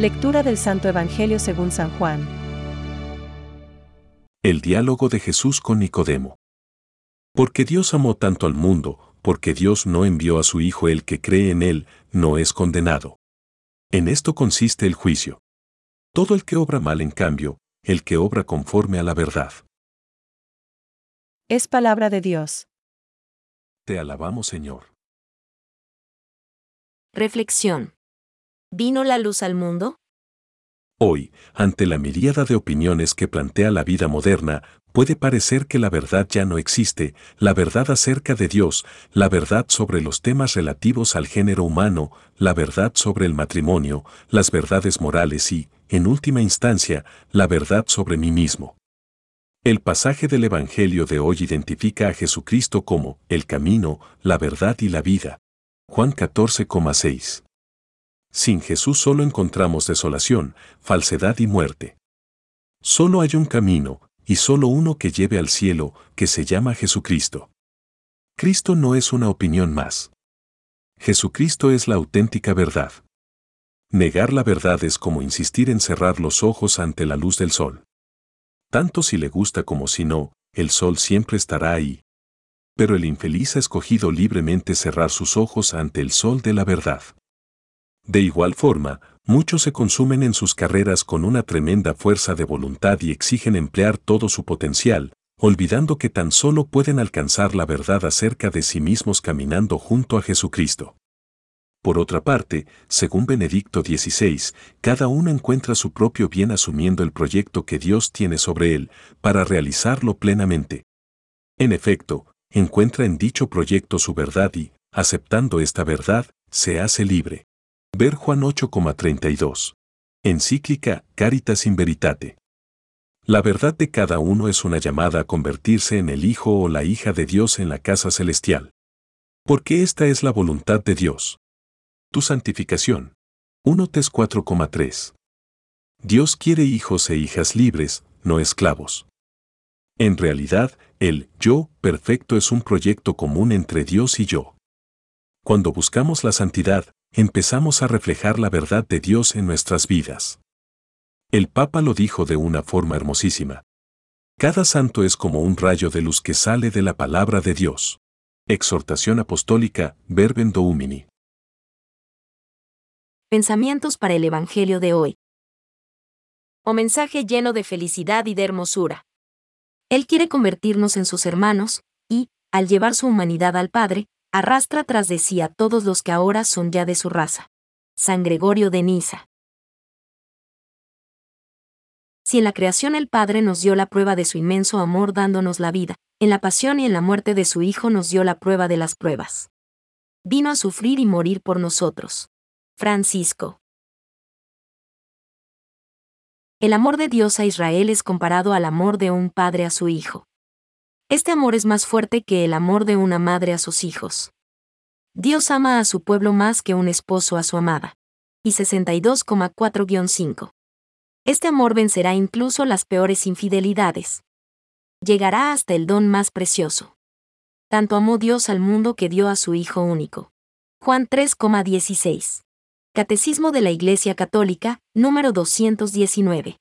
Lectura del Santo Evangelio según San Juan. El diálogo de Jesús con Nicodemo. Porque Dios amó tanto al mundo, porque Dios no envió a su Hijo el que cree en Él, no es condenado. En esto consiste el juicio. Todo el que obra mal, en cambio, el que obra conforme a la verdad. Es palabra de Dios. Te alabamos, Señor. Reflexión. ¿Vino la luz al mundo? Hoy, ante la miríada de opiniones que plantea la vida moderna, puede parecer que la verdad ya no existe, la verdad acerca de Dios, la verdad sobre los temas relativos al género humano, la verdad sobre el matrimonio, las verdades morales y, en última instancia, la verdad sobre mí mismo. El pasaje del Evangelio de hoy identifica a Jesucristo como el camino, la verdad y la vida. Juan 14,6. Sin Jesús solo encontramos desolación, falsedad y muerte. Solo hay un camino, y solo uno que lleve al cielo, que se llama Jesucristo. Cristo no es una opinión más. Jesucristo es la auténtica verdad. Negar la verdad es como insistir en cerrar los ojos ante la luz del sol. Tanto si le gusta como si no, el sol siempre estará ahí. Pero el infeliz ha escogido libremente cerrar sus ojos ante el sol de la verdad. De igual forma, muchos se consumen en sus carreras con una tremenda fuerza de voluntad y exigen emplear todo su potencial, olvidando que tan solo pueden alcanzar la verdad acerca de sí mismos caminando junto a Jesucristo. Por otra parte, según Benedicto XVI, cada uno encuentra su propio bien asumiendo el proyecto que Dios tiene sobre él, para realizarlo plenamente. En efecto, encuentra en dicho proyecto su verdad y, aceptando esta verdad, se hace libre. Ver Juan 8,32. Encíclica Caritas in Veritate. La verdad de cada uno es una llamada a convertirse en el hijo o la hija de Dios en la casa celestial. Porque esta es la voluntad de Dios. Tu santificación. 1 Tes 4,3. Dios quiere hijos e hijas libres, no esclavos. En realidad, el yo perfecto es un proyecto común entre Dios y yo. Cuando buscamos la santidad, empezamos a reflejar la verdad de Dios en nuestras vidas. El Papa lo dijo de una forma hermosísima. Cada santo es como un rayo de luz que sale de la palabra de Dios. Exhortación apostólica, Verbum Domini. Pensamientos para el Evangelio de hoy. O mensaje lleno de felicidad y de hermosura. Él quiere convertirnos en sus hermanos, y, al llevar su humanidad al Padre, arrastra tras de sí a todos los que ahora son ya de su raza. San Gregorio de Niza. Si en la creación el Padre nos dio la prueba de su inmenso amor dándonos la vida, en la pasión y en la muerte de su Hijo nos dio la prueba de las pruebas. Vino a sufrir y morir por nosotros. Francisco. El amor de Dios a Israel es comparado al amor de un padre a su hijo. Este amor es más fuerte que el amor de una madre a sus hijos. Dios ama a su pueblo más que un esposo a su amada. Y 62,4-5. Este amor vencerá incluso las peores infidelidades. Llegará hasta el don más precioso. Tanto amó Dios al mundo que dio a su Hijo único. Juan 3,16. Catecismo de la Iglesia Católica, número 219.